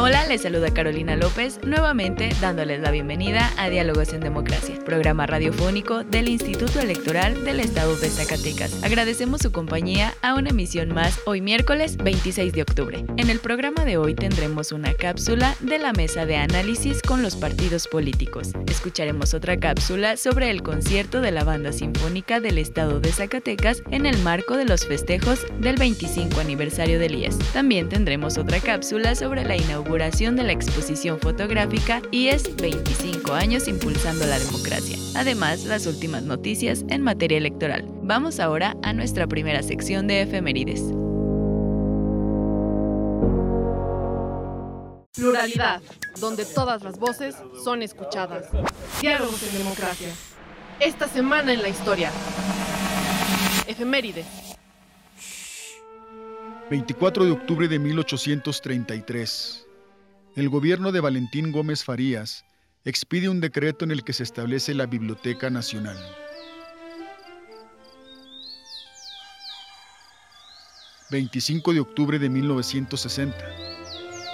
Hola, les saluda Carolina López, nuevamente dándoles la bienvenida a Diálogos en Democracia, programa radiofónico del Instituto Electoral del Estado de Zacatecas. Agradecemos su compañía a una emisión más hoy miércoles 26 de octubre. En el programa de hoy tendremos una cápsula de la mesa de análisis con los partidos políticos. Escucharemos otra cápsula sobre el concierto de la Banda Sinfónica del Estado de Zacatecas en el marco de los festejos del 25 aniversario del IES. También tendremos otra cápsula sobre la inauguración de la exposición fotográfica IES 25 años impulsando la democracia. Además, las últimas noticias en materia electoral. Vamos ahora a nuestra primera sección de efemérides. Pluralidad, donde todas las voces son escuchadas. Diálogos en democracia. Esta semana en la historia. Efemérides. 24 de octubre de 1833 el gobierno de Valentín Gómez Farías expide un decreto en el que se establece la Biblioteca Nacional. ...25 de octubre de 1960...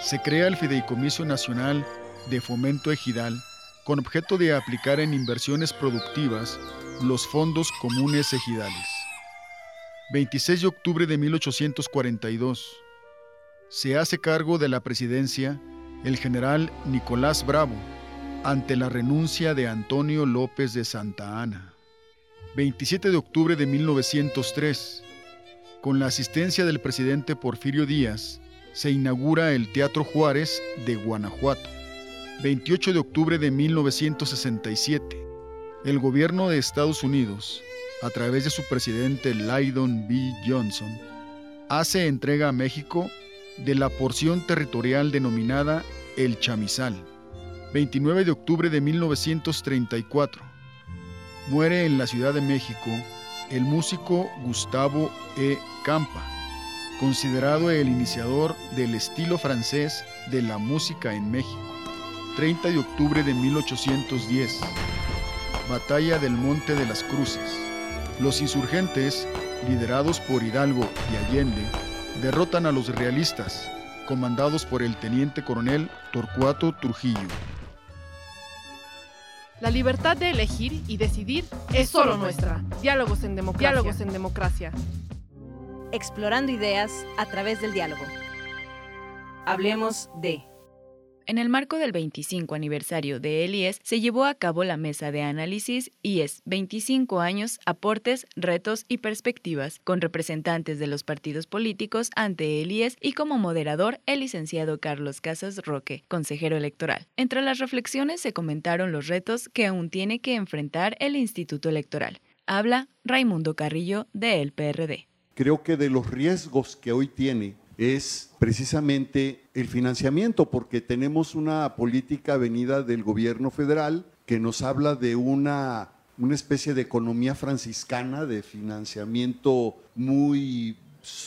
...se crea el Fideicomiso Nacional de Fomento Ejidal... ...con objeto de aplicar en inversiones productivas... ...los fondos comunes ejidales. 26 de octubre de 1842... ...se hace cargo de la presidencia el general Nicolás Bravo ante la renuncia de Antonio López de Santa Ana. 27 de octubre de 1903, con la asistencia del presidente Porfirio Díaz, se inaugura el Teatro Juárez de Guanajuato. 28 de octubre de 1967, el gobierno de Estados Unidos, a través de su presidente Lyndon B. Johnson, hace entrega a México de la porción territorial denominada El Chamizal. 29 de octubre de 1934. Muere en la Ciudad de México el músico Gustavo E. Campa, considerado el iniciador del estilo francés de la música en México. 30 de octubre de 1810. Batalla del Monte de las Cruces. Los insurgentes, liderados por Hidalgo y Allende, derrotan a los realistas, comandados por el teniente coronel Torcuato Trujillo. La libertad de elegir y decidir es solo nuestra. Diálogos en democracia. Diálogos en democracia. Explorando ideas a través del diálogo. Hablemos de... En el marco del 25 aniversario de ELIES se llevó a cabo la mesa de análisis IES 25 años, aportes, retos y perspectivas, con representantes de los partidos políticos ante ELIES y como moderador el licenciado Carlos Casas Roque, consejero electoral. Entre las reflexiones se comentaron los retos que aún tiene que enfrentar el Instituto Electoral. Habla Raimundo Carrillo de El PRD. Creo que de los riesgos que hoy tiene es precisamente el financiamiento, porque tenemos una política venida del gobierno federal que nos habla de una, una especie de economía franciscana, de financiamiento muy,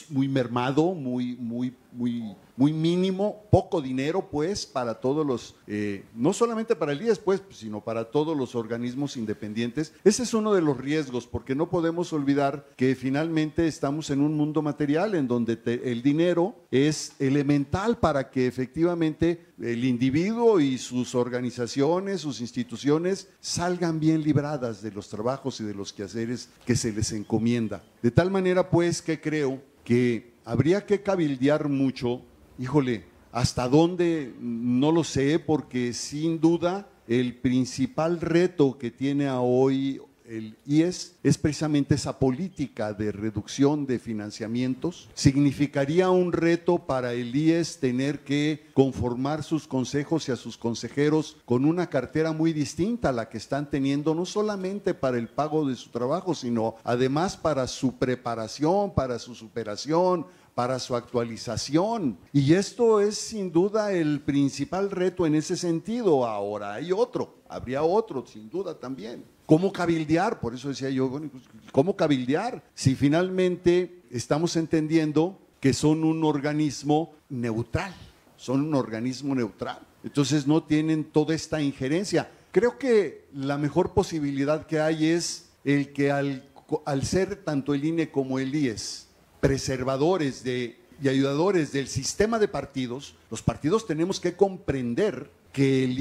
muy mermado, muy, muy, muy muy mínimo, poco dinero pues para todos los, eh, no solamente para el IES pues, sino para todos los organismos independientes. Ese es uno de los riesgos porque no podemos olvidar que finalmente estamos en un mundo material en donde el dinero es elemental para que efectivamente el individuo y sus organizaciones, sus instituciones salgan bien libradas de los trabajos y de los quehaceres que se les encomienda. De tal manera pues que creo que habría que cabildear mucho híjole, hasta dónde no lo sé, porque sin duda el principal reto que tiene hoy el IES es precisamente esa política de reducción de financiamientos. Significaría un reto para el IES tener que conformar sus consejos y a sus consejeros con una cartera muy distinta a la que están teniendo, no solamente para el pago de su trabajo, sino además para su preparación, para su superación, para su actualización. Y esto es sin duda el principal reto en ese sentido. Ahora hay otro, habría otro sin duda también. ¿Cómo cabildear? Por eso decía yo, pues, ¿cómo cabildear? Si finalmente estamos entendiendo que son un organismo neutral, son un organismo neutral. Entonces no tienen toda esta injerencia. Creo que la mejor posibilidad que hay es el que al, al ser tanto el INE como el IES preservadores de, y ayudadores del sistema de partidos, los partidos tenemos que comprender que el,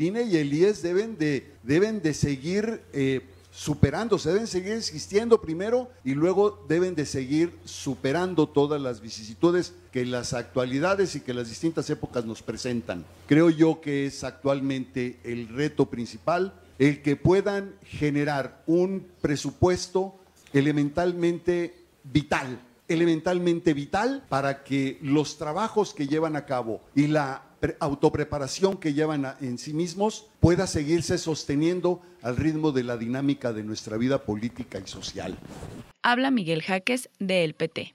INE y el IES deben de, deben de seguir eh, superándose, deben seguir existiendo primero y luego deben de seguir superando todas las vicisitudes que las actualidades y que las distintas épocas nos presentan. Creo yo que es actualmente el reto principal el que puedan generar un presupuesto elementalmente vital, elementalmente vital para que los trabajos que llevan a cabo y la autopreparación que llevan en sí mismos pueda seguirse sosteniendo al ritmo de la dinámica de nuestra vida política y social. Habla Miguel Jaques de PT.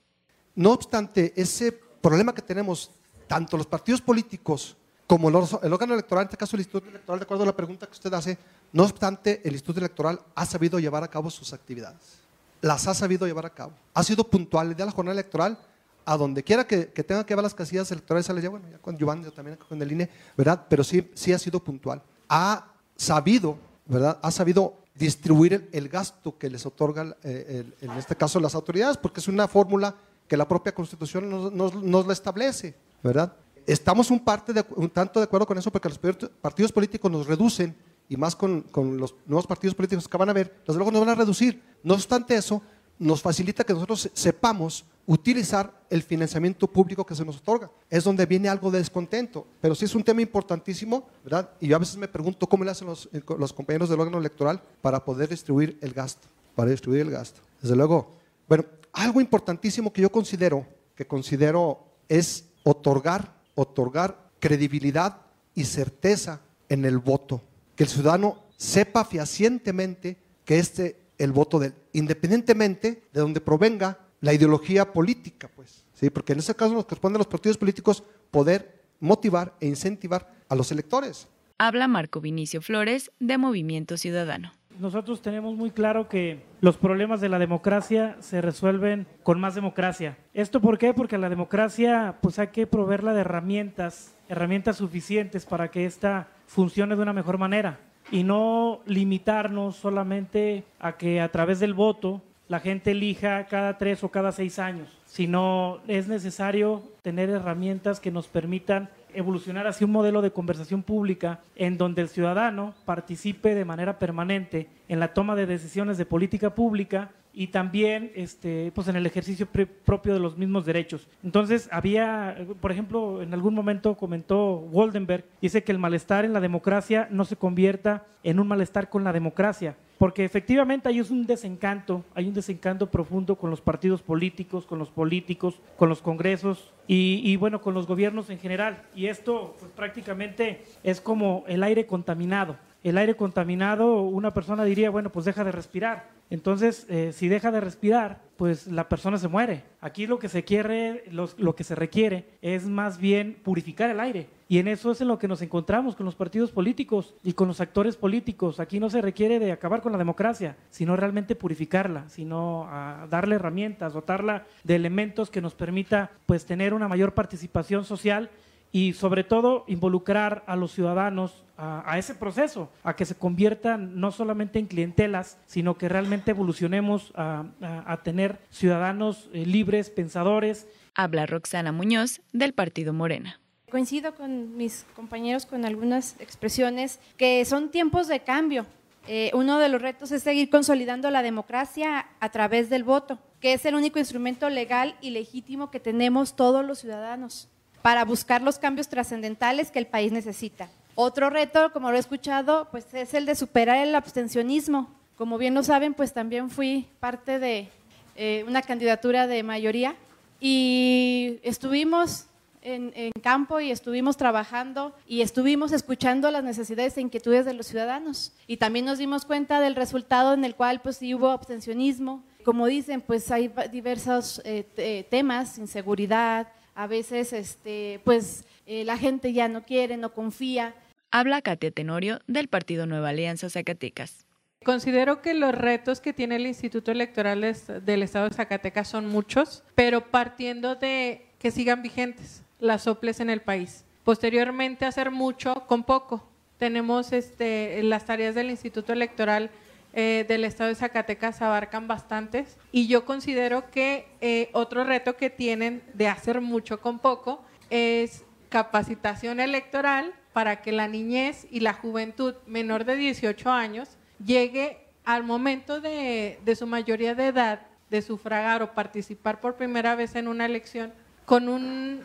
No obstante, ese problema que tenemos, tanto los partidos políticos como el órgano electoral, en este caso el Instituto Electoral, de acuerdo a la pregunta que usted hace, no obstante, el Instituto Electoral ha sabido llevar a cabo sus actividades las ha sabido llevar a cabo. Ha sido puntual el día de la jornada electoral, a donde quiera que, tenga que ver las casillas electorales, ya, bueno, ya con Giovanni, también con el INE, ¿verdad? Pero sí, sí ha sido puntual. Ha sabido, ¿verdad? Ha sabido distribuir el, gasto que les otorga, eh, en este caso, las autoridades, porque es una fórmula que la propia Constitución nos, nos, la establece, ¿verdad? Estamos un, parte de, un tanto de acuerdo con eso porque los partidos políticos nos reducen y más con, los nuevos partidos políticos que van a ver, desde luego nos van a reducir. No obstante eso, nos facilita que nosotros sepamos utilizar el financiamiento público que se nos otorga. Es donde viene algo de descontento, pero sí es un tema importantísimo, ¿verdad? Y yo a veces me pregunto cómo le hacen los, eh, los compañeros del órgano electoral para poder distribuir el gasto, para distribuir el gasto. Desde luego, bueno, algo importantísimo que yo considero, que considero es otorgar, otorgar credibilidad y certeza en el voto que el ciudadano sepa fehacientemente que este el voto de él, independientemente de donde provenga la ideología política, pues, ¿sí? porque en ese caso nos corresponde a los partidos políticos poder motivar e incentivar a los electores. Habla Marco Vinicio Flores de Movimiento Ciudadano. Nosotros tenemos muy claro que los problemas de la democracia se resuelven con más democracia. ¿Esto por qué? Porque la democracia pues hay que proveerla de herramientas, herramientas suficientes para que ésta funcione de una mejor manera y no limitarnos solamente a que a través del voto la gente elija cada tres o cada seis años, sino es necesario tener herramientas que nos permitan evolucionar hacia un modelo de conversación pública en donde el ciudadano participe de manera permanente en la toma de decisiones de política pública y también este, pues en el ejercicio propio de los mismos derechos. Entonces, había, por ejemplo, en algún momento comentó Woldenberg, dice que el malestar en la democracia no se convierta en un malestar con la democracia, porque efectivamente hay un desencanto, hay un desencanto profundo con los partidos políticos, con los políticos, con los congresos y, y bueno, con los gobiernos en general. Y esto pues, prácticamente es como el aire contaminado el aire contaminado, una persona diría, bueno, pues deja de respirar. Entonces, eh, si deja de respirar, pues la persona se muere. Aquí lo que se quiere, lo, que se requiere es más bien purificar el aire. Y en eso es en lo que nos encontramos con los partidos políticos y con los actores políticos. Aquí no se requiere de acabar con la democracia, sino realmente purificarla, sino a darle herramientas, dotarla de elementos que nos permita pues tener una mayor participación social y sobre todo involucrar a los ciudadanos a, ese proceso, a que se conviertan no solamente en clientelas, sino que realmente evolucionemos a, tener ciudadanos eh, libres, pensadores. Habla Roxana Muñoz del Partido Morena. Coincido con mis compañeros con algunas expresiones que son tiempos de cambio. Eh, uno de los retos es seguir consolidando la democracia a través del voto, que es el único instrumento legal y legítimo que tenemos todos los ciudadanos para buscar los cambios trascendentales que el país necesita. Otro reto, como lo he escuchado, pues es el de superar el abstencionismo. Como bien lo saben, pues también fui parte de eh, una candidatura de mayoría y estuvimos en, en, campo y estuvimos trabajando y estuvimos escuchando las necesidades e inquietudes de los ciudadanos. Y también nos dimos cuenta del resultado en el cual pues sí hubo abstencionismo. Como dicen, pues hay diversos eh, temas, inseguridad, a veces este, pues eh, la gente ya no quiere, no confía. Habla Katia Tenorio del Partido Nueva Alianza Zacatecas. Considero que los retos que tiene el Instituto Electoral del Estado de Zacatecas son muchos, pero partiendo de que sigan vigentes las soples en el país. Posteriormente, hacer mucho con poco. Tenemos este, las tareas del Instituto Electoral eh, del Estado de Zacatecas abarcan bastantes y yo considero que eh, otro reto que tienen de hacer mucho con poco es capacitación electoral para que la niñez y la juventud menor de 18 años llegue al momento de, de su mayoría de edad de sufragar o participar por primera vez en una elección con un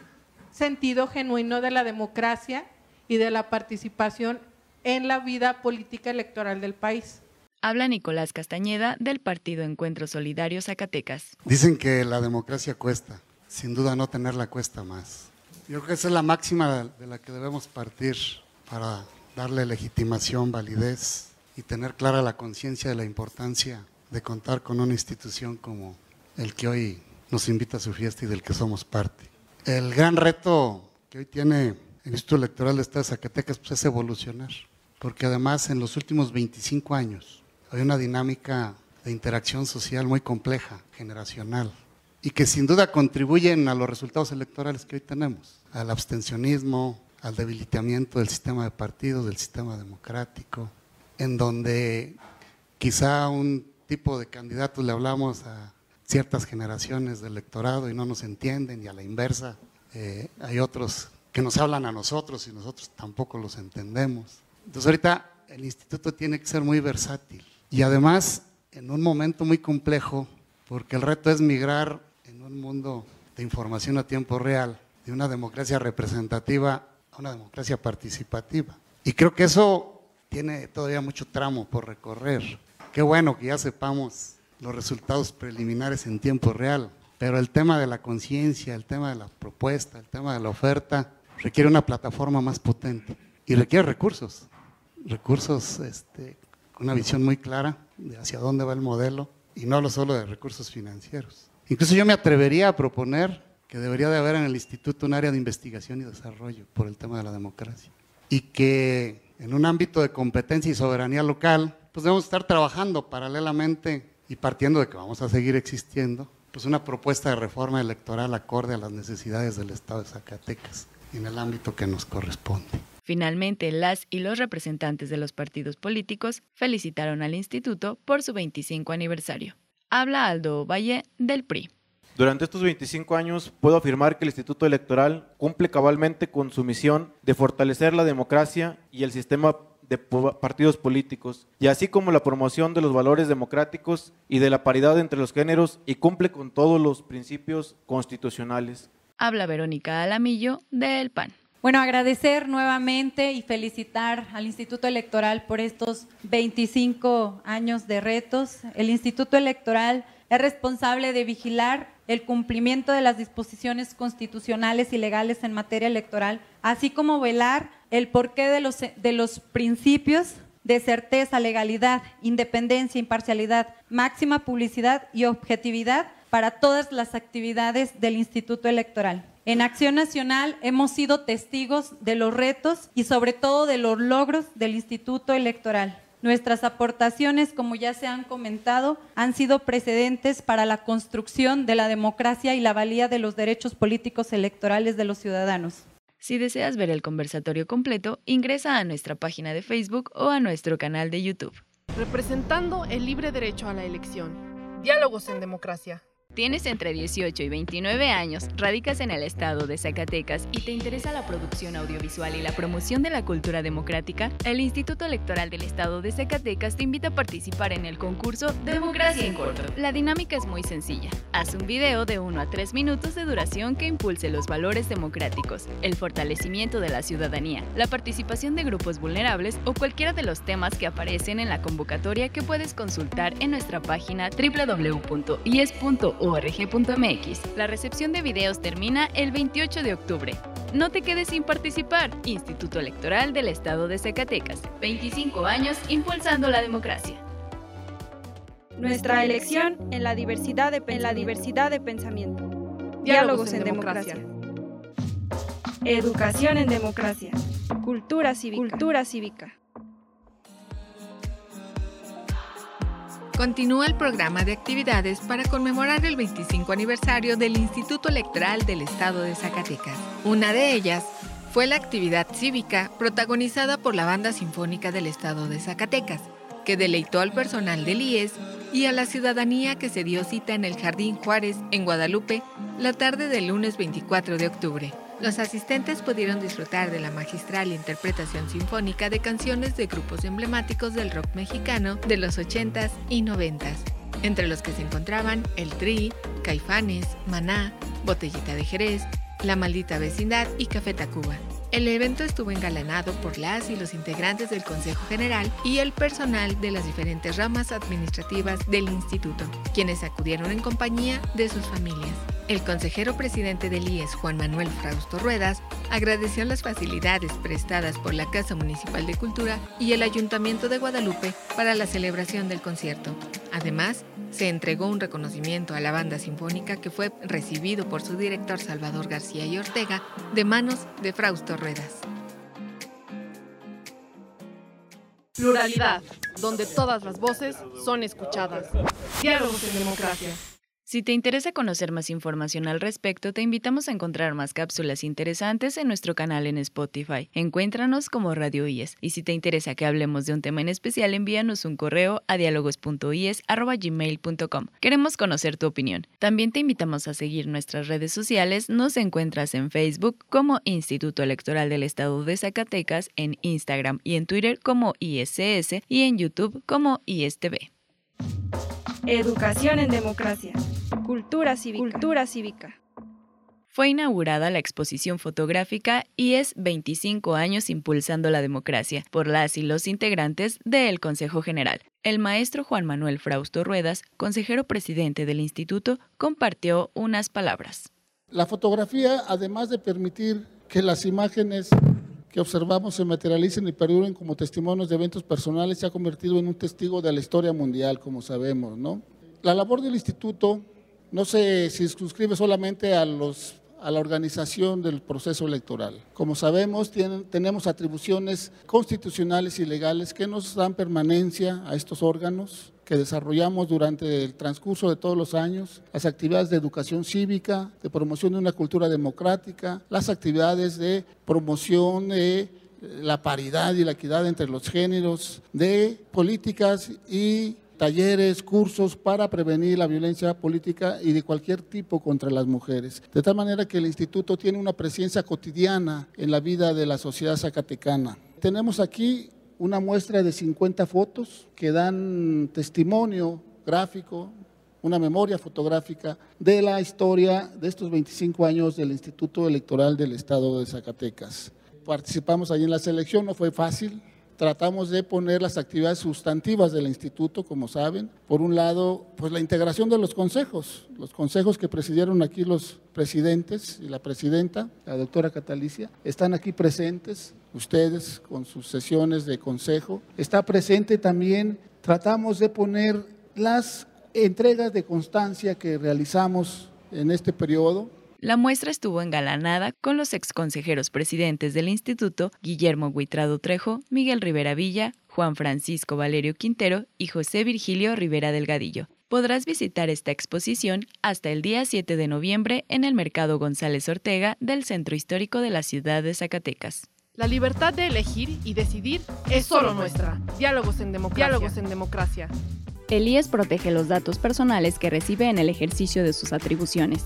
sentido genuino de la democracia y de la participación en la vida política electoral del país. Habla Nicolás Castañeda del Partido Encuentro Solidario Zacatecas. Dicen que la democracia cuesta, sin duda no tenerla cuesta más. Yo creo que esa es la máxima de la que debemos partir para darle legitimación, validez y tener clara la conciencia de la importancia de contar con una institución como el que hoy nos invita a su fiesta y del que somos parte. El gran reto que hoy tiene el Instituto Electoral de Estado de Zacatecas pues, es evolucionar, porque además en los últimos 25 años hay una dinámica de interacción social muy compleja, generacional, y que sin duda contribuyen a los resultados electorales que hoy tenemos, al abstencionismo, al debilitamiento del sistema de partidos, del sistema democrático, en donde quizá un tipo de candidatos le hablamos a ciertas generaciones del electorado y no nos entienden, y a la inversa eh, hay otros que nos hablan a nosotros y nosotros tampoco los entendemos. Entonces ahorita el instituto tiene que ser muy versátil y además, en un momento muy complejo, porque el reto es migrar en un mundo de información a tiempo real, de una democracia representativa a una democracia participativa. Y creo que eso tiene todavía mucho tramo por recorrer. Qué bueno que ya sepamos los resultados preliminares en tiempo real, pero el tema de la conciencia, el tema de la propuesta, el tema de la oferta, requiere una plataforma más potente y requiere recursos, recursos este, una visión muy clara de hacia dónde va el modelo y no hablo solo de recursos financieros. Incluso yo me atrevería a proponer que debería de haber en el instituto un área de investigación y desarrollo por el tema de la democracia. Y que en un ámbito de competencia y soberanía local, pues debemos estar trabajando paralelamente y partiendo de que vamos a seguir existiendo, pues una propuesta de reforma electoral acorde a las necesidades del Estado de Zacatecas en el ámbito que nos corresponde. Finalmente, las y los representantes de los partidos políticos felicitaron al instituto por su 25 aniversario. Habla Aldo Valle del PRI. Durante estos 25 años puedo afirmar que el Instituto Electoral cumple cabalmente con su misión de fortalecer la democracia y el sistema de partidos políticos, y así como la promoción de los valores democráticos y de la paridad entre los géneros y cumple con todos los principios constitucionales. Habla Verónica Alamillo del PAN. Bueno, agradecer nuevamente y felicitar al Instituto Electoral por estos 25 años de retos. El Instituto Electoral es responsable de vigilar el cumplimiento de las disposiciones constitucionales y legales en materia electoral, así como velar el porqué de los, de los principios de certeza, legalidad, independencia, imparcialidad, máxima publicidad y objetividad para todas las actividades del Instituto Electoral. En Acción Nacional hemos sido testigos de los retos y sobre todo de los logros del Instituto Electoral. Nuestras aportaciones, como ya se han comentado, han sido precedentes para la construcción de la democracia y la valía de los derechos políticos electorales de los ciudadanos. Si deseas ver el conversatorio completo, ingresa a nuestra página de Facebook o a nuestro canal de YouTube. Representando el libre derecho a la elección. Diálogos en democracia. Tienes entre 18 y 29 años, radicas en el estado de Zacatecas y te interesa la producción audiovisual y la promoción de la cultura democrática, el Instituto Electoral del Estado de Zacatecas te invita a participar en el concurso Democracia en Corto. La dinámica es muy sencilla. Haz un video de 1 a 3 minutos de duración que impulse los valores democráticos, el fortalecimiento de la ciudadanía, la participación de grupos vulnerables o cualquiera de los temas que aparecen en la convocatoria que puedes consultar en nuestra página www.ies.org org.mx. La recepción de videos termina el 28 de octubre. No te quedes sin participar. Instituto Electoral del Estado de Zacatecas. 25 años impulsando la democracia. Nuestra elección en la diversidad de, en la diversidad de pensamiento. Diálogos, en, democracia. Educación en democracia. Cultura cívica. Cultura cívica. Continúa el programa de actividades para conmemorar el 25 aniversario del Instituto Electoral del Estado de Zacatecas. Una de ellas fue la actividad cívica protagonizada por la Banda Sinfónica del Estado de Zacatecas, que deleitó al personal del IES y a la ciudadanía que se dio cita en el Jardín Juárez, en Guadalupe, la tarde del lunes 24 de octubre. Los asistentes pudieron disfrutar de la magistral interpretación sinfónica de canciones de grupos emblemáticos del rock mexicano de los 80s y 90s, entre los que se encontraban El Tri, Caifanes, Maná, Botellita de Jerez, La Maldita Vecindad y Café Tacuba. El evento estuvo engalanado por las y los integrantes del Consejo General y el personal de las diferentes ramas administrativas del instituto, quienes acudieron en compañía de sus familias. El consejero presidente del IES, Juan Manuel Frausto Ruedas, agradeció las facilidades prestadas por la Casa Municipal de Cultura y el Ayuntamiento de Guadalupe para la celebración del concierto. Además, se entregó un reconocimiento a la banda sinfónica que fue recibido por su director Salvador García y Ortega de manos de Frausto Ruedas. Pluralidad, donde todas las voces son escuchadas. Diálogos en democracia. Si te interesa conocer más información al respecto, te invitamos a encontrar más cápsulas interesantes en nuestro canal en Spotify. Encuéntranos como Radio IES. Y si te interesa que hablemos de un tema en especial, envíanos un correo a dialogos.ies.gmail.com. Queremos conocer tu opinión. También te invitamos a seguir nuestras redes sociales. Nos encuentras en Facebook como Instituto Electoral del Estado de Zacatecas, en Instagram y en Twitter como ISS y en YouTube como ISTV. Educación en democracia. Cultura cívica. Cultura cívica. Fue inaugurada la exposición fotográfica y es 25 años impulsando la democracia por las y los integrantes del Consejo General. El maestro Juan Manuel Frausto Ruedas, consejero presidente del instituto, compartió unas palabras. La fotografía, además de permitir que las imágenes que observamos se materialicen y perduren como testimonios de eventos personales, se ha convertido en un testigo de la historia mundial, como sabemos, ¿no? La labor del instituto no se circunscribe solamente a, los, a la organización del proceso electoral. Como sabemos, tenemos atribuciones constitucionales y legales que nos dan permanencia a estos órganos que desarrollamos durante el transcurso de todos los años, las actividades de educación cívica, de promoción de una cultura democrática, las actividades de promoción de la paridad y la equidad entre los géneros, de políticas y talleres, cursos para prevenir la violencia política y de cualquier tipo contra las mujeres. De tal manera que el instituto tiene una presencia cotidiana en la vida de la sociedad zacatecana. Tenemos aquí una muestra de 50 fotos que dan testimonio gráfico, una memoria fotográfica de la historia de estos 25 años del Instituto Electoral del Estado de Zacatecas. Participamos allí en la selección, no fue fácil, tratamos de poner las actividades sustantivas del instituto, como saben. Por un lado, pues la integración de los consejos, los consejos que presidieron aquí los presidentes y la presidenta, la doctora Catalicia, están aquí presentes, ustedes con sus sesiones de consejo. Está presente también, tratamos de poner las entregas de constancia que realizamos en este periodo, la muestra estuvo engalanada con los exconsejeros presidentes del instituto, Guillermo Huitrado Trejo, Miguel Rivera Villa, Juan Francisco Valerio Quintero y José Virgilio Rivera Delgadillo. Podrás visitar esta exposición hasta el día 7 de noviembre en el Mercado González Ortega del Centro Histórico de la ciudad de Zacatecas. La libertad de elegir y decidir es solo nuestra. Diálogos en democracia. Diálogos en democracia. El IES protege los datos personales que recibe en el ejercicio de sus atribuciones.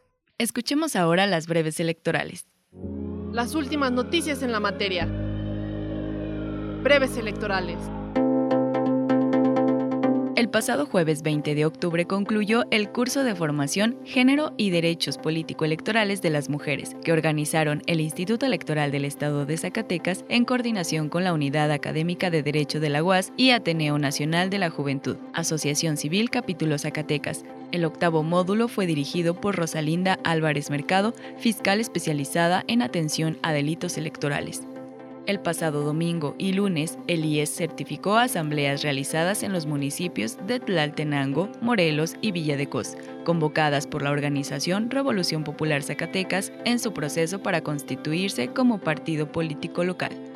Escuchemos ahora las breves electorales. Las últimas noticias en la materia. Breves electorales. El pasado jueves 20 de octubre concluyó el curso de formación Género y Derechos Político-Electorales de las Mujeres, que organizaron el Instituto Electoral del Estado de Zacatecas en coordinación con la Unidad Académica de Derecho de la UAS y Ateneo Nacional de la Juventud, Asociación Civil Capítulo Zacatecas. El octavo módulo fue dirigido por Rosalinda Álvarez Mercado, fiscal especializada en atención a delitos electorales. El pasado domingo y lunes, el IES certificó asambleas realizadas en los municipios de Tlaltenango, Morelos y Villa de Cos, convocadas por la organización Revolución Popular Zacatecas en su proceso para constituirse como partido político local.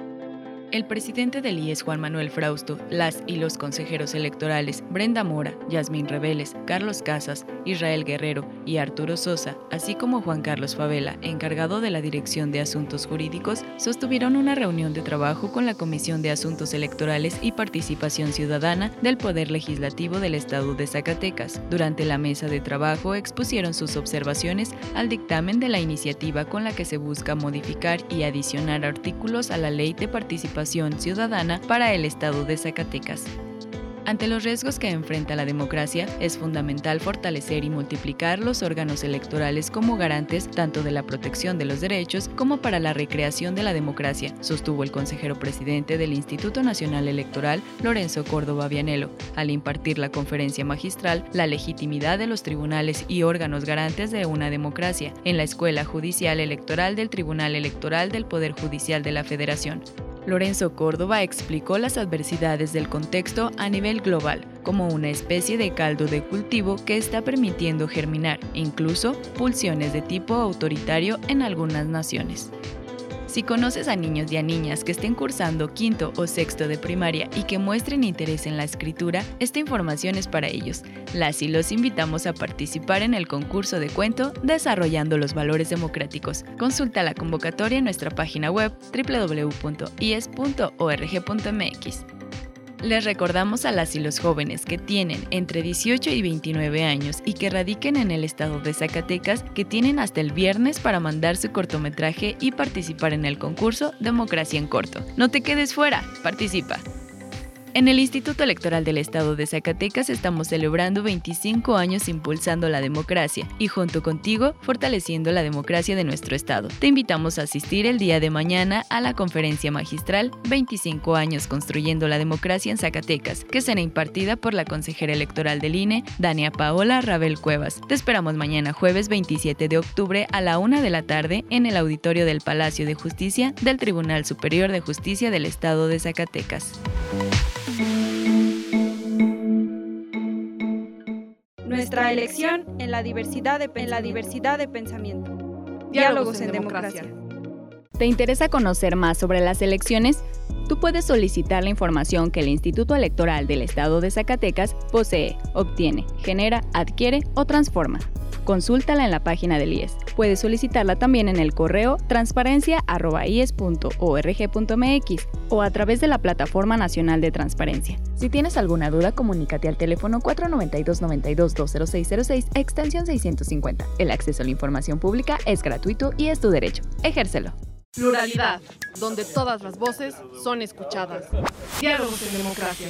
El presidente del IES Juan Manuel Frausto, las y los consejeros electorales Brenda Mora, Yasmín Reveles, Carlos Casas, Israel Guerrero y Arturo Sosa, así como Juan Carlos Favela, encargado de la Dirección de Asuntos Jurídicos, sostuvieron una reunión de trabajo con la Comisión de Asuntos Electorales y Participación Ciudadana del Poder Legislativo del Estado de Zacatecas. Durante la mesa de trabajo expusieron sus observaciones al dictamen de la iniciativa con la que se busca modificar y adicionar artículos a la Ley de Participación Ciudadana para el Estado de Zacatecas. Ante los riesgos que enfrenta la democracia, es fundamental fortalecer y multiplicar los órganos electorales como garantes tanto de la protección de los derechos como para la recreación de la democracia, sostuvo el consejero presidente del Instituto Nacional Electoral, Lorenzo Córdoba Vianelo, al impartir la conferencia magistral La legitimidad de los tribunales y órganos garantes de una democracia en la Escuela Judicial Electoral del Tribunal Electoral del Poder Judicial de la Federación. Lorenzo Córdoba explicó las adversidades del contexto a nivel global, como una especie de caldo de cultivo que está permitiendo germinar incluso pulsiones de tipo autoritario en algunas naciones. Si conoces a niños y a niñas que estén cursando quinto o sexto de primaria y que muestren interés en la escritura, esta información es para ellos. Las y los invitamos a participar en el concurso de cuento Desarrollando los Valores Democráticos. Consulta la convocatoria en nuestra página web www.ies.org.mx. Les recordamos a las y los jóvenes que tienen entre 18 y 29 años y que radiquen en el estado de Zacatecas que tienen hasta el viernes para mandar su cortometraje y participar en el concurso Democracia en Corto. No te quedes fuera, participa. En el Instituto Electoral del Estado de Zacatecas estamos celebrando 25 años impulsando la democracia y junto contigo fortaleciendo la democracia de nuestro Estado. Te invitamos a asistir el día de mañana a la conferencia magistral 25 años construyendo la democracia en Zacatecas, que será impartida por la consejera electoral del INE, Dania Paola Rabel Cuevas. Te esperamos mañana jueves 27 de octubre a la 1 de la tarde en el auditorio del Palacio de Justicia del Tribunal Superior de Justicia del Estado de Zacatecas. Nuestra elección en la diversidad de, en la diversidad de pensamiento. Diálogos en democracia. ¿Te interesa conocer más sobre las elecciones? Tú puedes solicitar la información que el Instituto Electoral del Estado de Zacatecas posee, obtiene, genera, adquiere o transforma. Consúltala en la página del IES. Puedes solicitarla también en el correo transparencia.ies.org.mx o a través de la Plataforma Nacional de Transparencia. Si tienes alguna duda, comunícate al teléfono 492-92-20606, extensión 650. El acceso a la información pública es gratuito y es tu derecho. Ejércelo. Pluralidad, donde todas las voces son escuchadas. Diálogos en democracia.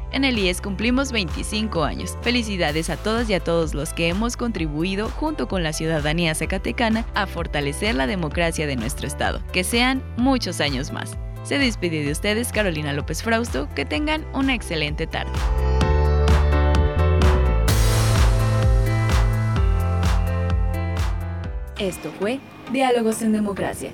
En el IES cumplimos 25 años. Felicidades a todas y a todos los que hemos contribuido junto con la ciudadanía zacatecana a fortalecer la democracia de nuestro estado. Que sean muchos años más. Se despide de ustedes Carolina López Frausto. Que tengan una excelente tarde. Esto fue Diálogos en Democracia.